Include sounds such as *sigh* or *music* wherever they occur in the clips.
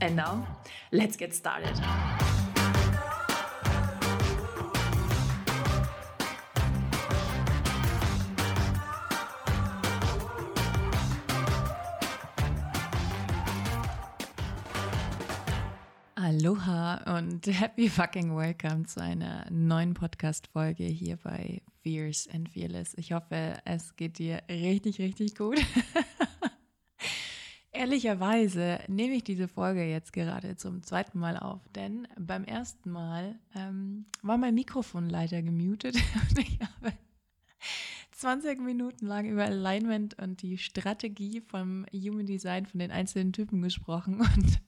And now, let's get started. Aloha und *laughs* happy fucking welcome zu einer neuen Podcast-Folge hier bei Fierce and Fearless. Ich hoffe, es geht dir richtig, richtig gut. *laughs* Ehrlicherweise nehme ich diese Folge jetzt gerade zum zweiten Mal auf, denn beim ersten Mal ähm, war mein Mikrofon leider gemutet *laughs* und ich habe 20 Minuten lang über Alignment und die Strategie vom Human Design von den einzelnen Typen gesprochen *laughs* und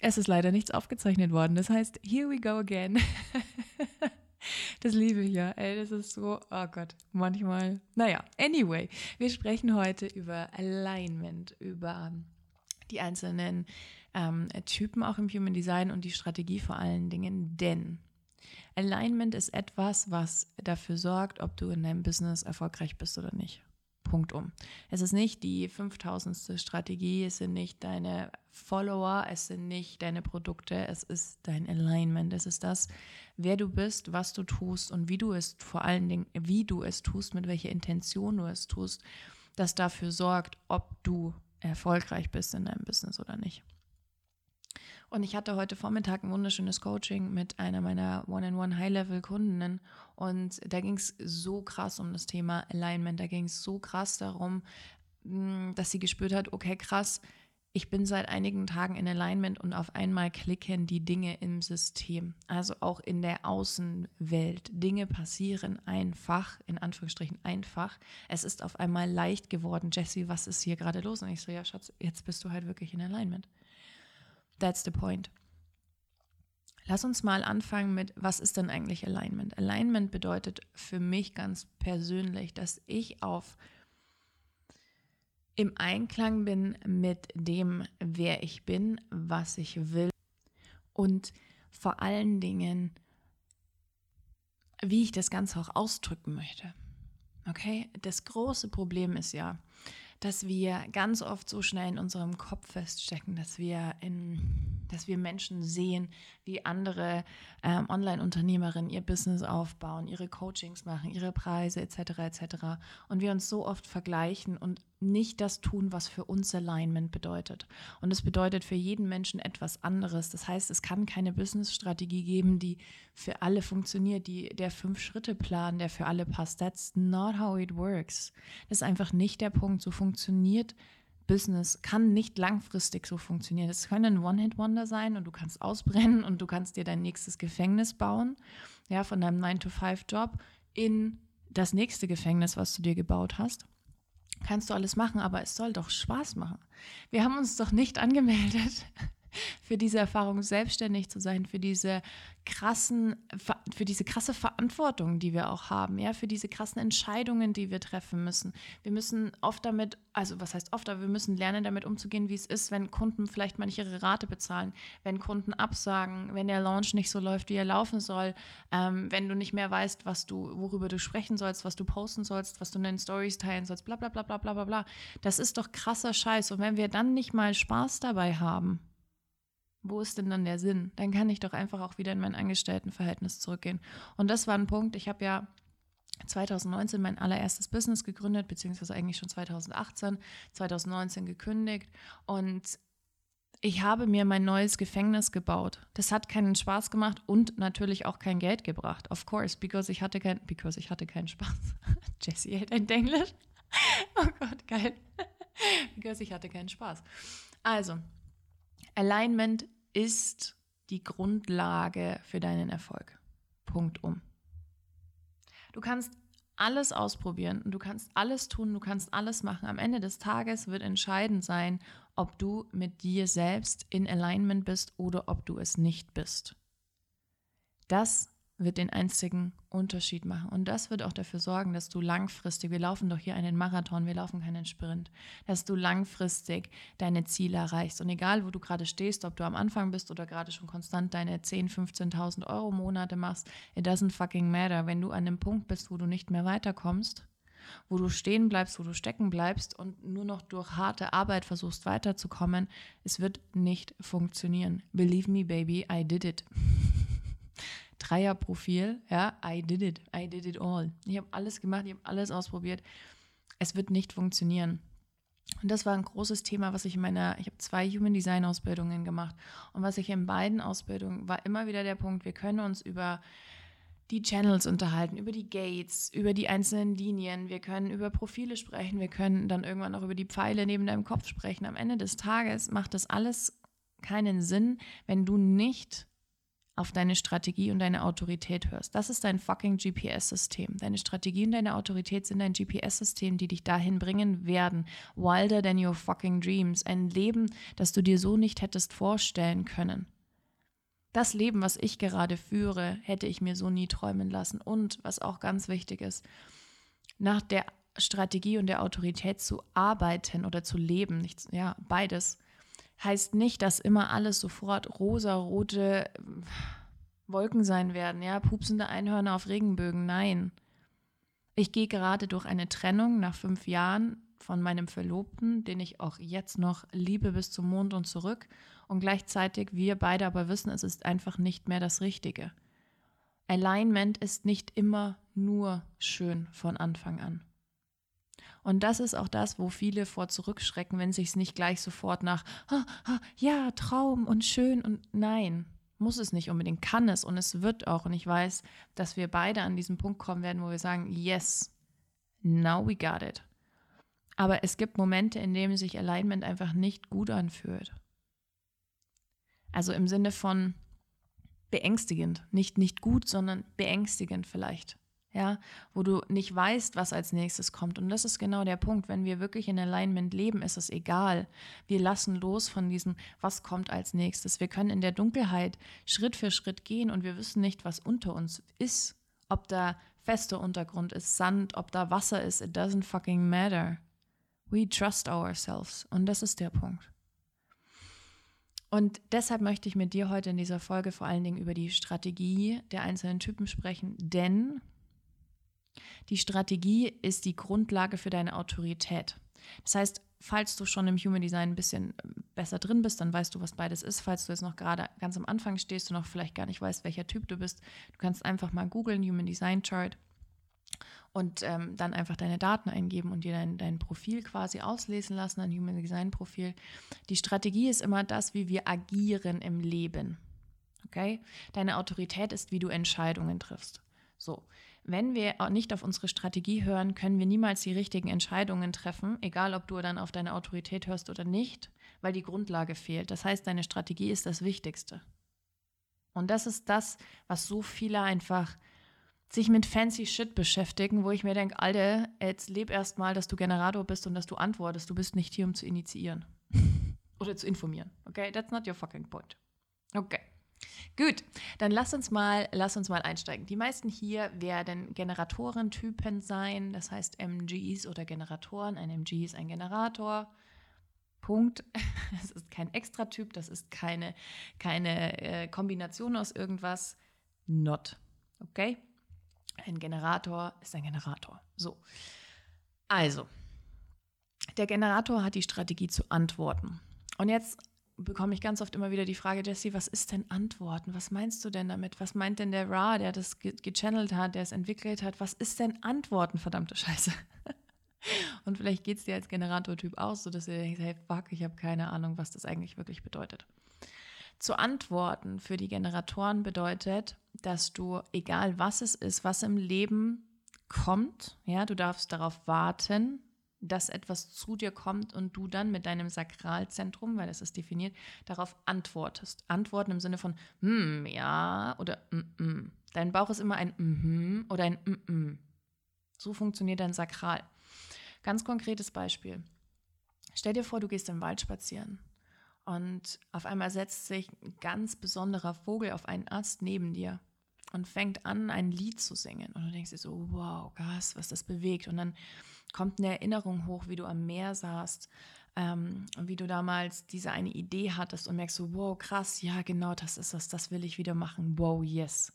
es ist leider nichts aufgezeichnet worden. Das heißt, here we go again. *laughs* *laughs* Das liebe ich ja. Ey, das ist so, oh Gott, manchmal. Naja, anyway, wir sprechen heute über Alignment, über die einzelnen ähm, Typen auch im Human Design und die Strategie vor allen Dingen, denn Alignment ist etwas, was dafür sorgt, ob du in deinem Business erfolgreich bist oder nicht. Punkt um. Es ist nicht die 5000. Strategie, es sind nicht deine Follower, es sind nicht deine Produkte, es ist dein Alignment, es ist das, wer du bist, was du tust und wie du es vor allen Dingen, wie du es tust, mit welcher Intention du es tust, das dafür sorgt, ob du erfolgreich bist in deinem Business oder nicht. Und ich hatte heute Vormittag ein wunderschönes Coaching mit einer meiner One-on-One High-Level-Kundinnen. Und da ging es so krass um das Thema Alignment. Da ging es so krass darum, mm, dass sie gespürt hat, okay, krass, ich bin seit einigen Tagen in Alignment und auf einmal klicken die Dinge im System, also auch in der Außenwelt. Dinge passieren einfach, in Anführungsstrichen einfach. Es ist auf einmal leicht geworden. Jessie, was ist hier gerade los? Und ich so, ja, Schatz, jetzt bist du halt wirklich in Alignment. That's the point. Lass uns mal anfangen mit, was ist denn eigentlich Alignment? Alignment bedeutet für mich ganz persönlich, dass ich auf im Einklang bin mit dem, wer ich bin, was ich will und vor allen Dingen, wie ich das Ganze auch ausdrücken möchte. Okay, das große Problem ist ja, dass wir ganz oft so schnell in unserem Kopf feststecken, dass wir in, dass wir Menschen sehen, wie andere ähm, Online-Unternehmerinnen ihr Business aufbauen, ihre Coachings machen, ihre Preise etc. etc. Und wir uns so oft vergleichen und nicht das tun, was für uns Alignment bedeutet. Und es bedeutet für jeden Menschen etwas anderes. Das heißt, es kann keine Business-Strategie geben, die für alle funktioniert, die, der Fünf-Schritte-Plan, der für alle passt. That's not how it works. Das ist einfach nicht der Punkt. So funktioniert Business, kann nicht langfristig so funktionieren. Es können One-Hit-Wonder sein und du kannst ausbrennen und du kannst dir dein nächstes Gefängnis bauen, ja, von deinem 9-to-5-Job in das nächste Gefängnis, was du dir gebaut hast kannst du alles machen, aber es soll doch Spaß machen. Wir haben uns doch nicht angemeldet für diese Erfahrung, selbstständig zu sein, für diese krassen, für diese krasse Verantwortung, die wir auch haben, ja, für diese krassen Entscheidungen, die wir treffen müssen. Wir müssen oft damit, also was heißt oft, aber wir müssen lernen, damit umzugehen, wie es ist, wenn Kunden vielleicht mal nicht ihre Rate bezahlen, wenn Kunden absagen, wenn der Launch nicht so läuft, wie er laufen soll, ähm, wenn du nicht mehr weißt, was du, worüber du sprechen sollst, was du posten sollst, was du in den Stories teilen sollst, bla bla bla bla bla bla bla. Das ist doch krasser Scheiß. Und wenn wir dann nicht mal Spaß dabei haben, wo ist denn dann der Sinn? Dann kann ich doch einfach auch wieder in mein Angestelltenverhältnis zurückgehen. Und das war ein Punkt. Ich habe ja 2019 mein allererstes Business gegründet, beziehungsweise eigentlich schon 2018, 2019 gekündigt. Und ich habe mir mein neues Gefängnis gebaut. Das hat keinen Spaß gemacht und natürlich auch kein Geld gebracht. Of course, because ich hatte kein, because ich hatte keinen Spaß. *laughs* Jessie hält ein Englisch. *laughs* Oh Gott, geil. *laughs* because ich hatte keinen Spaß. Also, Alignment ist die Grundlage für deinen Erfolg. Punkt um. Du kannst alles ausprobieren und du kannst alles tun, du kannst alles machen. Am Ende des Tages wird entscheidend sein, ob du mit dir selbst in Alignment bist oder ob du es nicht bist. Das wird den einzigen Unterschied machen. Und das wird auch dafür sorgen, dass du langfristig, wir laufen doch hier einen Marathon, wir laufen keinen Sprint, dass du langfristig deine Ziele erreichst. Und egal, wo du gerade stehst, ob du am Anfang bist oder gerade schon konstant deine 10.000, 15.000 Euro Monate machst, it doesn't fucking matter. Wenn du an dem Punkt bist, wo du nicht mehr weiterkommst, wo du stehen bleibst, wo du stecken bleibst und nur noch durch harte Arbeit versuchst weiterzukommen, es wird nicht funktionieren. Believe me, baby, I did it. Dreierprofil, ja, I did it, I did it all. Ich habe alles gemacht, ich habe alles ausprobiert. Es wird nicht funktionieren. Und das war ein großes Thema, was ich in meiner, ich habe zwei Human Design Ausbildungen gemacht. Und was ich in beiden Ausbildungen war immer wieder der Punkt, wir können uns über die Channels unterhalten, über die Gates, über die einzelnen Linien. Wir können über Profile sprechen. Wir können dann irgendwann auch über die Pfeile neben deinem Kopf sprechen. Am Ende des Tages macht das alles keinen Sinn, wenn du nicht auf deine Strategie und deine Autorität hörst. Das ist dein fucking GPS-System. Deine Strategie und deine Autorität sind dein GPS-System, die dich dahin bringen werden. Wilder than your fucking dreams. Ein Leben, das du dir so nicht hättest vorstellen können. Das Leben, was ich gerade führe, hätte ich mir so nie träumen lassen. Und was auch ganz wichtig ist, nach der Strategie und der Autorität zu arbeiten oder zu leben, nicht, ja, beides, heißt nicht, dass immer alles sofort rosa-rote Wolken sein werden, ja, pupsende Einhörner auf Regenbögen. Nein. Ich gehe gerade durch eine Trennung nach fünf Jahren von meinem Verlobten, den ich auch jetzt noch liebe bis zum Mond und zurück. Und gleichzeitig wir beide aber wissen, es ist einfach nicht mehr das Richtige. Alignment ist nicht immer nur schön von Anfang an. Und das ist auch das, wo viele vor zurückschrecken, wenn sich es nicht gleich sofort nach, ah, ah, ja, Traum und schön und nein, muss es nicht unbedingt, kann es und es wird auch. Und ich weiß, dass wir beide an diesen Punkt kommen werden, wo wir sagen, yes, now we got it. Aber es gibt Momente, in denen sich Alignment einfach nicht gut anfühlt. Also im Sinne von beängstigend, nicht nicht gut, sondern beängstigend vielleicht. Ja, wo du nicht weißt, was als nächstes kommt. Und das ist genau der Punkt. Wenn wir wirklich in Alignment leben, ist es egal. Wir lassen los von diesem, was kommt als nächstes. Wir können in der Dunkelheit Schritt für Schritt gehen und wir wissen nicht, was unter uns ist. Ob da fester Untergrund ist, Sand, ob da Wasser ist, it doesn't fucking matter. We trust ourselves. Und das ist der Punkt. Und deshalb möchte ich mit dir heute in dieser Folge vor allen Dingen über die Strategie der einzelnen Typen sprechen, denn die Strategie ist die Grundlage für deine Autorität. Das heißt, falls du schon im Human Design ein bisschen besser drin bist, dann weißt du, was beides ist. Falls du jetzt noch gerade ganz am Anfang stehst und noch vielleicht gar nicht weißt, welcher Typ du bist, du kannst einfach mal googeln, Human Design Chart und ähm, dann einfach deine Daten eingeben und dir dein, dein Profil quasi auslesen lassen, ein Human Design Profil. Die Strategie ist immer das, wie wir agieren im Leben. Okay? Deine Autorität ist, wie du Entscheidungen triffst. So, wenn wir nicht auf unsere Strategie hören, können wir niemals die richtigen Entscheidungen treffen, egal ob du dann auf deine Autorität hörst oder nicht, weil die Grundlage fehlt. Das heißt, deine Strategie ist das Wichtigste. Und das ist das, was so viele einfach sich mit fancy Shit beschäftigen, wo ich mir denke, Alter, jetzt leb erst mal, dass du Generator bist und dass du antwortest. Du bist nicht hier, um zu initiieren. *laughs* Oder zu informieren. Okay? That's not your fucking point. Okay. Gut, dann lass uns mal, lass uns mal einsteigen. Die meisten hier werden Generatorentypen sein, das heißt MGs oder Generatoren. Ein MG ist ein Generator. Punkt. *laughs* Es ist kein Extratyp, das ist keine, keine äh, Kombination aus irgendwas. Not. Okay? Ein Generator ist ein Generator. So. Also, der Generator hat die Strategie zu antworten. Und jetzt bekomme ich ganz oft immer wieder die Frage, Jesse, was ist denn Antworten? Was meinst du denn damit? Was meint denn der Ra, der das ge gechannelt hat, der es entwickelt hat? Was ist denn Antworten, verdammte Scheiße? *laughs* Und vielleicht geht es dir als Generatortyp aus, so dass du denkst, hey, fuck, ich habe keine Ahnung, was das eigentlich wirklich bedeutet. Zu antworten für die Generatoren bedeutet, dass du, egal was es ist, was im Leben kommt, ja, du darfst darauf warten, dass etwas zu dir kommt und du dann mit deinem Sakralzentrum, weil das ist definiert, darauf antwortest. Antworten im Sinne von hm, ja oder mm, mm. Dein Bauch ist immer ein mhm oder ein mm, mm. So funktioniert dein Sakral. Ganz konkretes Beispiel. Stell dir vor, du gehst im Wald spazieren und auf einmal setzt sich ein ganz besonderer Vogel auf einen Ast neben dir und fängt an, ein Lied zu singen. Und du denkst dir so, wow, krass, was das bewegt. Und dann kommt eine Erinnerung hoch, wie du am Meer saßt ähm, und wie du damals diese eine Idee hattest und merkst so, wow, krass, ja, genau, das ist das, das will ich wieder machen. Wow, yes.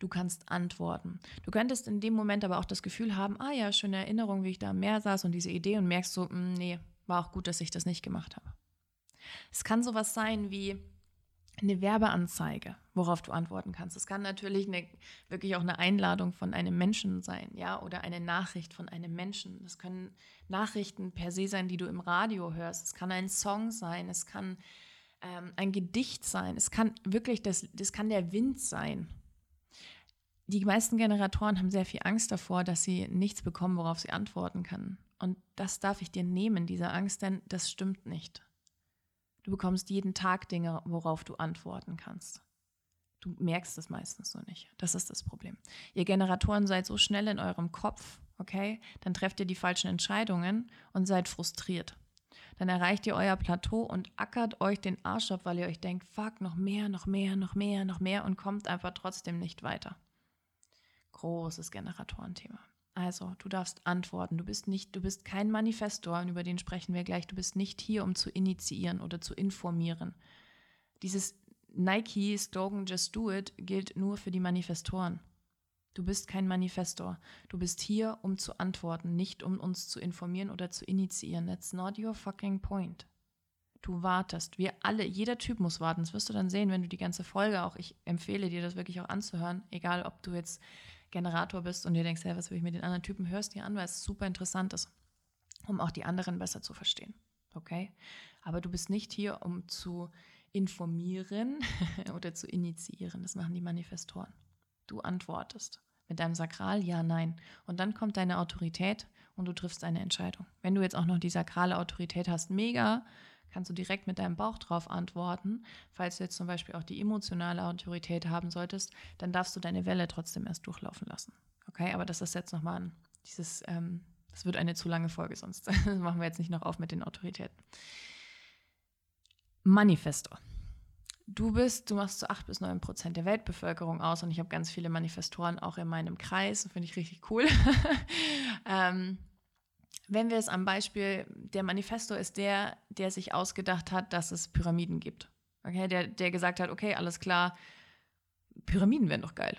Du kannst antworten. Du könntest in dem Moment aber auch das Gefühl haben, ah ja, schöne Erinnerung, wie ich da am Meer saß und diese Idee und merkst so, mh, mm, nee, war auch gut, dass ich das nicht gemacht habe. Es kann sowas sein wie, eine Werbeanzeige, worauf du antworten kannst. Es kann natürlich eine, wirklich auch eine Einladung von einem Menschen sein, ja, oder eine Nachricht von einem Menschen. Das können Nachrichten per se sein, die du im Radio hörst. Es kann ein Song sein, es kann ähm, ein Gedicht sein, es kann wirklich, das, das kann der Wind sein. Die meisten Generatoren haben sehr viel Angst davor, dass sie nichts bekommen, worauf sie antworten können. Und das darf ich dir nehmen, diese Angst, denn das stimmt nicht. Du bekommst jeden Tag Dinge, worauf du antworten kannst. Du merkst es meistens so nicht. Das ist das Problem. Ihr Generatoren seid so schnell in eurem Kopf, okay? Dann trefft ihr die falschen Entscheidungen und seid frustriert. Dann erreicht ihr euer Plateau und ackert euch den Arsch ab, weil ihr euch denkt, fuck, noch mehr, noch mehr, noch mehr, noch mehr und kommt einfach trotzdem nicht weiter. Großes Generatorenthema. Also, du darfst antworten. Du bist nicht, du bist kein Manifestor, und über den sprechen wir gleich. Du bist nicht hier, um zu initiieren oder zu informieren. Dieses Nike-Slogan Just Do It gilt nur für die Manifestoren. Du bist kein Manifestor. Du bist hier, um zu antworten, nicht um uns zu informieren oder zu initiieren. That's not your fucking point. Du wartest. Wir alle, jeder Typ muss warten. Das wirst du dann sehen, wenn du die ganze Folge auch, ich empfehle dir das wirklich auch anzuhören, egal ob du jetzt Generator bist und dir denkst, hey, was will ich mit den anderen Typen, hörst dir an, weil es super interessant ist, um auch die anderen besser zu verstehen. Okay? Aber du bist nicht hier, um zu informieren *laughs* oder zu initiieren. Das machen die Manifestoren. Du antwortest mit deinem Sakral ja, nein. Und dann kommt deine Autorität und du triffst eine Entscheidung. Wenn du jetzt auch noch die sakrale Autorität hast, mega, kannst du direkt mit deinem Bauch drauf antworten. Falls du jetzt zum Beispiel auch die emotionale Autorität haben solltest, dann darfst du deine Welle trotzdem erst durchlaufen lassen. Okay, aber das ist jetzt nochmal ein, dieses, ähm, das wird eine zu lange Folge, sonst *laughs* machen wir jetzt nicht noch auf mit den Autoritäten. Manifesto. Du bist, du machst zu 8 bis 9 Prozent der Weltbevölkerung aus und ich habe ganz viele Manifestoren auch in meinem Kreis, finde ich richtig cool. *laughs* ähm, wenn wir es am Beispiel, der Manifesto ist der, der sich ausgedacht hat, dass es Pyramiden gibt. Okay, der, der gesagt hat, okay, alles klar, Pyramiden wären doch geil.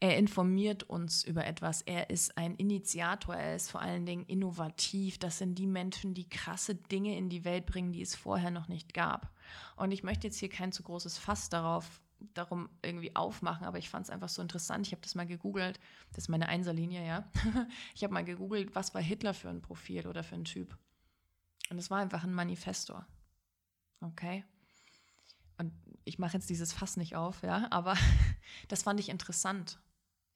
Er informiert uns über etwas. Er ist ein Initiator. Er ist vor allen Dingen innovativ. Das sind die Menschen, die krasse Dinge in die Welt bringen, die es vorher noch nicht gab. Und ich möchte jetzt hier kein zu großes Fass darauf darum irgendwie aufmachen, aber ich fand es einfach so interessant. Ich habe das mal gegoogelt. Das ist meine Einserlinie, ja. *laughs* Ich habe mal gegoogelt, was war Hitler für ein Profil oder für ein Typ. Und es war einfach ein Manifestor. Okay. Und ich mache jetzt dieses Fass nicht auf, ja, aber *laughs* das fand ich interessant.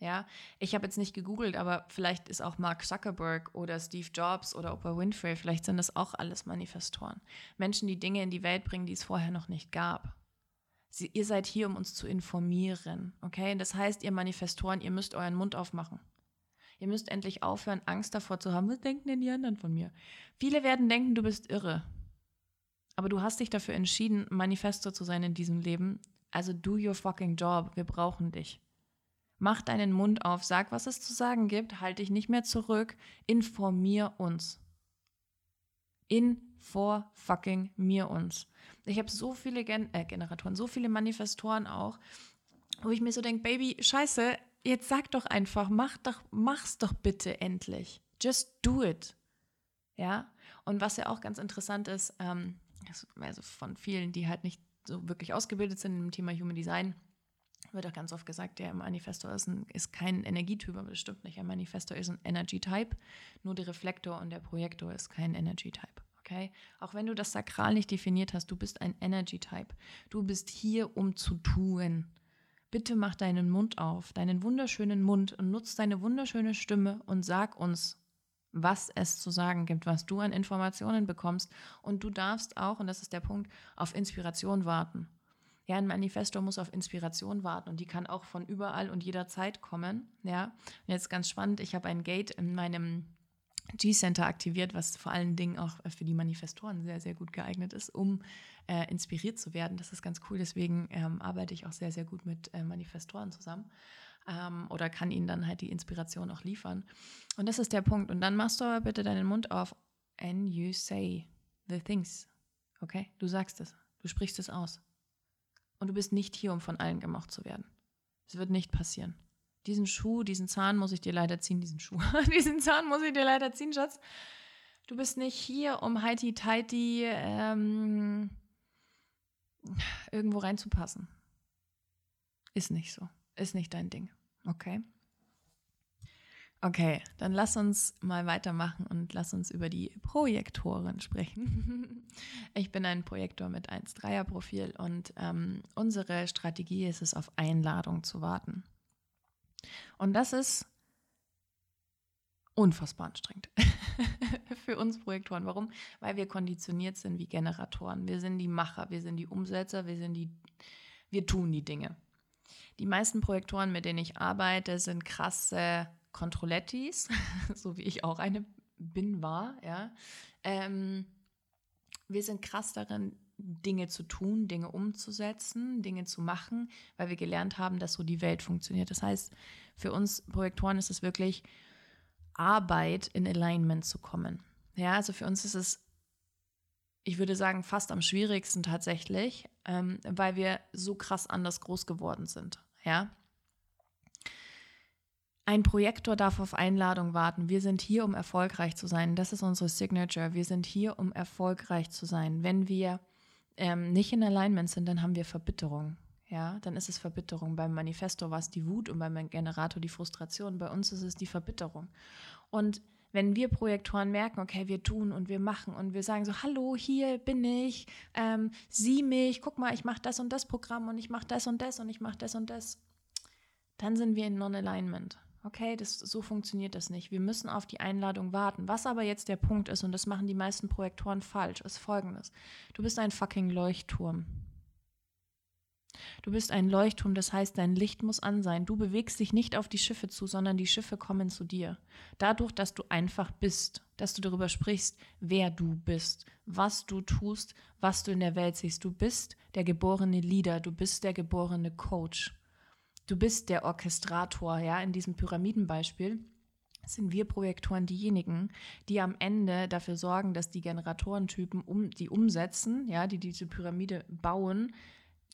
Ja, ich habe jetzt nicht gegoogelt, aber vielleicht ist auch Mark Zuckerberg oder Steve Jobs oder Oprah Winfrey, vielleicht sind das auch alles Manifestoren. Menschen, die Dinge in die Welt bringen, die es vorher noch nicht gab. Sie, ihr seid hier, um uns zu informieren. Okay? Das heißt, ihr Manifestoren, ihr müsst euren Mund aufmachen. Ihr müsst endlich aufhören, Angst davor zu haben, was denken denn die anderen von mir? Viele werden denken, du bist irre. Aber du hast dich dafür entschieden, Manifesto zu sein in diesem Leben. Also do your fucking job. Wir brauchen dich. Mach deinen Mund auf, sag, was es zu sagen gibt, halt dich nicht mehr zurück, informier uns. Info fucking mir uns. Ich habe so viele Gen äh, Generatoren, so viele Manifestoren auch, wo ich mir so denke, Baby, scheiße, jetzt sag doch einfach, mach doch, mach's doch bitte endlich. Just do it. Ja. Und was ja auch ganz interessant ist, ähm, also von vielen, die halt nicht so wirklich ausgebildet sind im Thema Human Design, wird auch ganz oft gesagt, der Manifestor ist, ein, ist kein Energietyp, aber das stimmt nicht. Ein Manifestor ist ein Energy Type, nur der Reflektor und der Projektor ist kein Energy Type. Okay? Auch wenn du das Sakral nicht definiert hast, du bist ein Energy Type. Du bist hier, um zu tun. Bitte mach deinen Mund auf, deinen wunderschönen Mund und nutz deine wunderschöne Stimme und sag uns, was es zu sagen gibt, was du an Informationen bekommst. Und du darfst auch, und das ist der Punkt, auf Inspiration warten. Ja, ein Manifesto muss auf Inspiration warten und die kann auch von überall und jederzeit kommen. Ja, und jetzt ganz spannend, ich habe ein Gate in meinem G-Center aktiviert, was vor allen Dingen auch für die Manifestoren sehr, sehr gut geeignet ist, um äh, inspiriert zu werden. Das ist ganz cool. Deswegen ähm, arbeite ich auch sehr, sehr gut mit äh, Manifestoren zusammen ähm, oder kann ihnen dann halt die Inspiration auch liefern. Und das ist der Punkt. Und dann machst du aber bitte deinen Mund auf and you say the things. Okay? Du sagst es. Du sprichst es aus. Und du bist nicht hier, um von allen gemocht zu werden. Es wird nicht passieren. Diesen Schuh, diesen Zahn muss ich dir leider ziehen, diesen Schuh, *laughs* diesen Zahn muss ich dir leider ziehen, Schatz. Du bist nicht hier, um heiti tighty ähm, irgendwo reinzupassen. Ist nicht so. Ist nicht dein Ding. Okay? Okay, dann lass uns mal weitermachen und lass uns über die Projektoren sprechen. *laughs* Ich bin ein Projektor mit 1,3er Profil und ähm, unsere Strategie ist es, auf Einladung zu warten. Und das ist unfassbar anstrengend *laughs* für uns Projektoren. Warum? Weil wir konditioniert sind wie Generatoren. Wir sind die Macher, wir sind die Umsetzer, wir sind die, wir tun die Dinge. Die meisten Projektoren, mit denen ich arbeite, sind krasse Controlettis, *laughs* so wie ich auch eine bin, war. Ja. Ähm, wir sind krass darin, Dinge zu tun, Dinge umzusetzen, Dinge zu machen, weil wir gelernt haben, dass so die Welt funktioniert. Das heißt, für uns Projektoren ist es wirklich Arbeit, in Alignment zu kommen. Ja, also für uns ist es, ich würde sagen, fast am schwierigsten tatsächlich, ähm, weil wir so krass anders groß geworden sind. Ja. Ein Projektor darf auf Einladung warten. Wir sind hier, um erfolgreich zu sein. Das ist unsere Signature. Wir sind hier, um erfolgreich zu sein. Wenn wir ähm, nicht in Alignment sind, dann haben wir Verbitterung. Ja, dann ist es Verbitterung. Beim Manifesto war es die Wut und beim Generator die Frustration. Bei uns ist es die Verbitterung. Und wenn wir Projektoren merken, okay, wir tun und wir machen und wir sagen so, hallo, hier bin ich, ähm, sieh mich, guck mal, ich mache das und das Programm und ich mache das und das und ich mache das und das, dann sind wir in Non-Alignment. Okay, das, so funktioniert das nicht. Wir müssen auf die Einladung warten. Was aber jetzt der Punkt ist, und das machen die meisten Projektoren falsch, ist folgendes. Du bist ein fucking Leuchtturm. Du bist ein Leuchtturm, das heißt, dein Licht muss an sein. Du bewegst dich nicht auf die Schiffe zu, sondern die Schiffe kommen zu dir. Dadurch, dass du einfach bist, dass du darüber sprichst, wer du bist, was du tust, was du in der Welt siehst. Du bist der geborene Leader, du bist der geborene Coach. Du bist der Orchestrator, ja, in diesem Pyramidenbeispiel sind wir Projektoren diejenigen, die am Ende dafür sorgen, dass die Generatorentypen, um, die umsetzen, ja, die diese Pyramide bauen,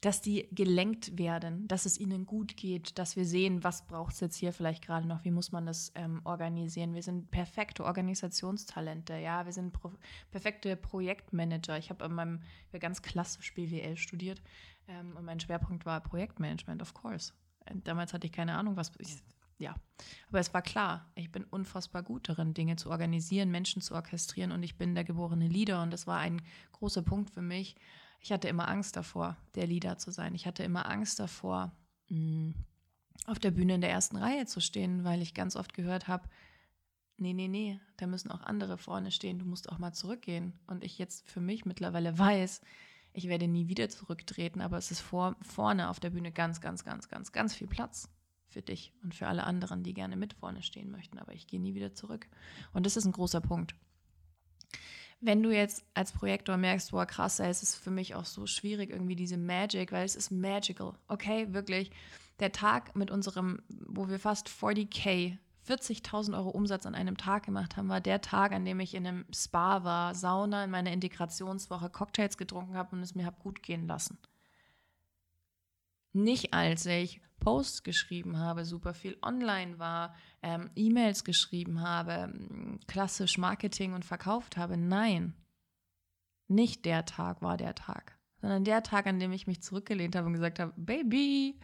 dass die gelenkt werden, dass es ihnen gut geht, dass wir sehen, was braucht es jetzt hier vielleicht gerade noch, wie muss man das ähm, organisieren. Wir sind perfekte Organisationstalente, ja, wir sind pro perfekte Projektmanager. Ich habe in meinem ganz klassisch BWL studiert ähm, und mein Schwerpunkt war Projektmanagement, of course. Damals hatte ich keine Ahnung, was ich, ja, aber es war klar, ich bin unfassbar gut darin, Dinge zu organisieren, Menschen zu orchestrieren und ich bin der geborene Leader und das war ein großer Punkt für mich ich hatte immer Angst davor, der Leader zu sein. Ich hatte immer Angst davor, mm, auf der Bühne in der ersten Reihe zu stehen, weil ich ganz oft gehört habe, nee, nee, nee, da müssen auch andere vorne stehen, du musst auch mal zurückgehen. Und ich jetzt für mich mittlerweile *laughs* weiß, ich werde nie wieder zurücktreten, aber es ist vor, vorne auf der Bühne ganz, ganz, ganz, ganz, ganz viel Platz für dich und für alle anderen, die gerne mit vorne stehen möchten. Aber ich gehe nie wieder zurück. Und das ist ein großer Punkt. Wenn du jetzt als Projektor merkst, boah, krass, es ist für mich auch so schwierig, irgendwie diese Magic, weil es ist magical, okay, wirklich. Der Tag mit unserem, wo wir fast 40k, 40.000 Euro Umsatz an einem Tag gemacht haben, war der Tag, an dem ich in einem Spa war, Sauna in meiner Integrationswoche, Cocktails getrunken habe und es mir habe gut gehen lassen. Nicht als ich Posts geschrieben habe, super viel online war, ähm, E-Mails geschrieben habe, klassisch Marketing und verkauft habe. Nein, nicht der Tag war der Tag, sondern der Tag, an dem ich mich zurückgelehnt habe und gesagt habe, Baby,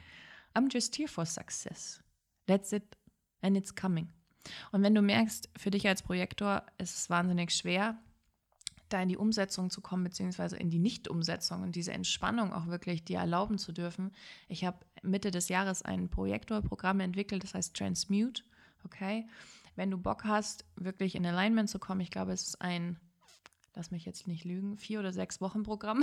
I'm just here for success. That's it and it's coming. Und wenn du merkst, für dich als Projektor ist es wahnsinnig schwer, da in die Umsetzung zu kommen, beziehungsweise in die Nichtumsetzung und diese Entspannung auch wirklich dir erlauben zu dürfen. Ich habe Mitte des Jahres ein Projektorprogramm entwickelt, das heißt Transmute. Okay, wenn du Bock hast, wirklich in Alignment zu kommen, ich glaube, es ist ein, lass mich jetzt nicht lügen, vier oder sechs Wochen Programm,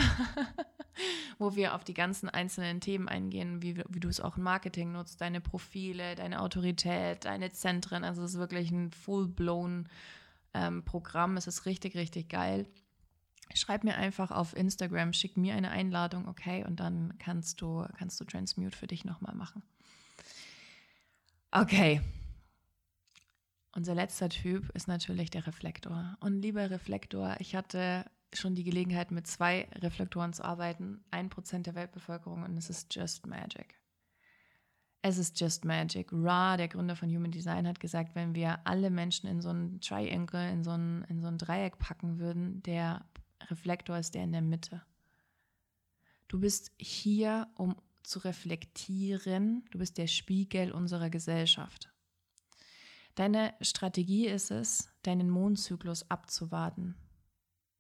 *laughs* wo wir auf die ganzen einzelnen Themen eingehen, wie, wie du es auch im Marketing nutzt, deine Profile, deine Autorität, deine Zentren. Also es ist wirklich ein full-blown ähm, Programm. Es ist richtig, richtig geil. Schreib mir einfach auf Instagram, schick mir eine Einladung, okay, und dann kannst du, kannst du Transmute für dich nochmal machen. Okay. Unser letzter Typ ist natürlich der Reflektor. Und lieber Reflektor, ich hatte schon die Gelegenheit, mit zwei Reflektoren zu arbeiten, ein Prozent der Weltbevölkerung und es ist just magic. Es ist just magic. Ra, der Gründer von Human Design, hat gesagt, wenn wir alle Menschen in so ein Triangle, in so ein, in so ein Dreieck packen würden, der Reflektor ist der in der Mitte. Du bist hier, um zu reflektieren. Du bist der Spiegel unserer Gesellschaft. Deine Strategie ist es, deinen Mondzyklus abzuwarten.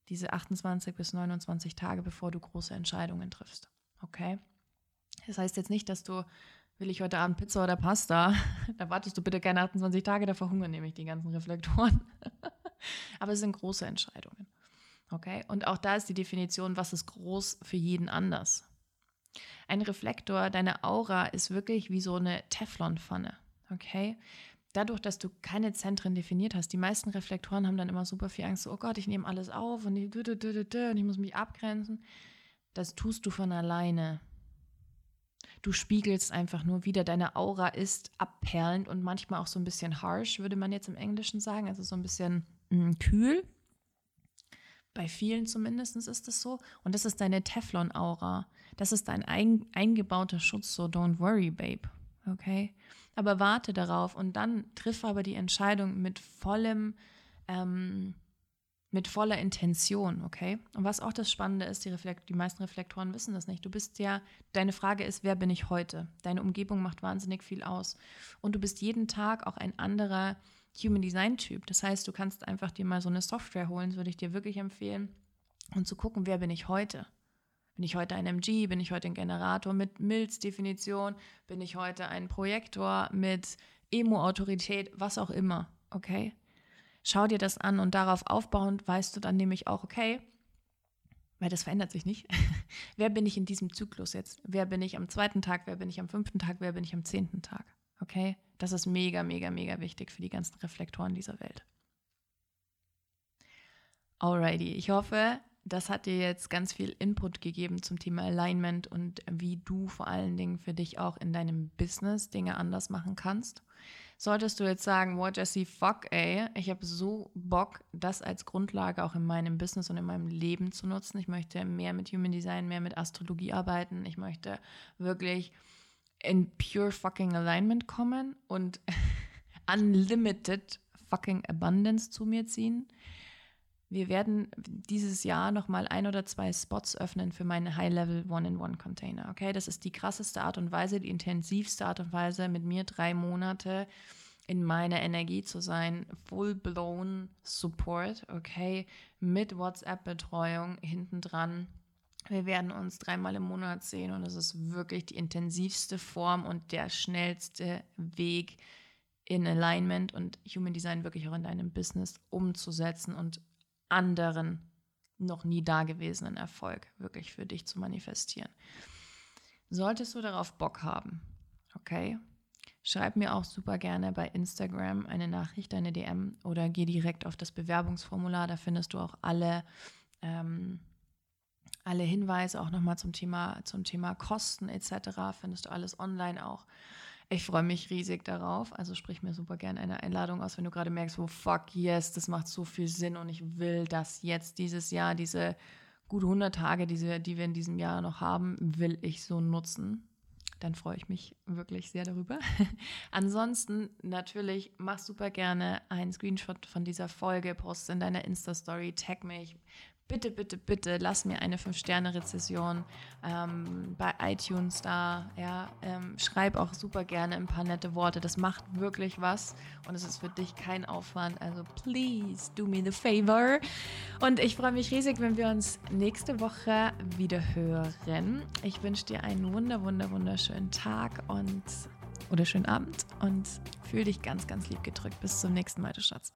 Diese 28 bis 29 Tage, bevor du große Entscheidungen triffst. Okay? Das heißt jetzt nicht, dass du, will ich heute Abend Pizza oder Pasta, *laughs* da wartest du bitte keine 28 Tage, da verhungern nämlich die ganzen Reflektoren. *laughs* Aber es sind große Entscheidungen. Okay? Und auch da ist die Definition, was ist groß für jeden anders. Ein Reflektor, deine Aura ist wirklich wie so eine Teflonpfanne. Okay? Dadurch, dass du keine Zentren definiert hast, die meisten Reflektoren haben dann immer super viel Angst, so, oh Gott, ich nehme alles auf und ich, und ich muss mich abgrenzen. Das tust du von alleine. Du spiegelst einfach nur wieder. Deine Aura ist abperlend und manchmal auch so ein bisschen harsh, würde man jetzt im Englischen sagen. Also so ein bisschen mh, mm, kühl. Bei vielen zumindest ist es so. Und das ist deine Teflon-Aura. Das ist dein ein, eingebauter Schutz, so don't worry, babe. Okay? Aber warte darauf und dann triff aber die Entscheidung mit vollem, ähm, mit voller Intention, okay? Und was auch das Spannende ist, die, Reflekt die meisten Reflektoren wissen das nicht. Du bist ja, deine Frage ist, wer bin ich heute? Deine Umgebung macht wahnsinnig viel aus. Und du bist jeden Tag auch ein anderer Human Design Typ. Das heißt, du kannst einfach dir mal so eine Software holen, das würde ich dir wirklich empfehlen, und zu gucken, wer bin ich heute? Bin ich heute ein MG? Bin ich heute ein Generator mit Milz-Definition? Bin ich heute ein Projektor mit Emo-Autorität? Was auch immer, okay? Schau dir das an und darauf aufbauend weißt du dann nämlich auch, okay, weil das verändert sich nicht. *laughs* wer bin ich in diesem Zyklus jetzt? Wer bin ich am zweiten Tag? Wer bin ich am fünften Tag? Wer bin ich am zehnten Tag? Okay? Das ist mega, mega, mega wichtig für die ganzen Reflektoren dieser Welt. Alrighty, ich hoffe, das hat dir jetzt ganz viel Input gegeben zum Thema Alignment und wie du vor allen Dingen für dich auch in deinem Business Dinge anders machen kannst. Solltest du jetzt sagen, what Jesse, fuck, ey, ich habe so Bock, das als Grundlage auch in meinem Business und in meinem Leben zu nutzen. Ich möchte mehr mit Human Design, mehr mit Astrologie arbeiten. Ich möchte wirklich in pure fucking Alignment kommen und *laughs* unlimited fucking Abundance zu mir ziehen. Wir werden dieses Jahr nochmal ein oder zwei Spots öffnen für meine High-Level One-in-One-Container. Okay, das ist die krasseste Art und Weise, die intensivste Art und Weise, mit mir drei Monate in meiner Energie zu sein. Full-blown Support, okay, mit WhatsApp-Betreuung hinten dran wir werden uns dreimal im Monat sehen und es ist wirklich die intensivste Form und der schnellste Weg in Alignment und Human Design wirklich auch in deinem Business umzusetzen und anderen noch nie dagewesenen Erfolg wirklich für dich zu manifestieren. Solltest du darauf Bock haben, okay? Schreib mir auch super gerne bei Instagram eine Nachricht, eine DM oder geh direkt auf das Bewerbungsformular. Da findest du auch alle ähm, alle Hinweise auch nochmal zum Thema, zum Thema Kosten etc. findest du alles online auch. Ich freue mich riesig darauf. Also sprich mir super gerne eine Einladung aus, wenn du gerade merkst, wo oh, fuck yes, das macht so viel Sinn und ich will das jetzt dieses Jahr, diese gut 100 Tage, diese, die wir in diesem Jahr noch haben, will ich so nutzen. Dann freue ich mich wirklich sehr darüber. *laughs* Ansonsten natürlich mach super gerne einen Screenshot von dieser Folge, post in deiner Insta-Story, tag mich, bitte, bitte, bitte lass mir eine 5-Sterne-Rezession ähm, bei iTunes da. Ja, ähm, schreib auch super gerne ein paar nette Worte. Das macht wirklich was und es ist für dich kein Aufwand. Also please do me the favor. Und ich freue mich riesig, wenn wir uns nächste Woche wieder hören. Ich wünsche dir einen wunder, wunder, wunderschönen Tag und oder schönen Abend und fühle dich ganz, ganz lieb gedrückt. Bis zum nächsten Mal, du Schatz.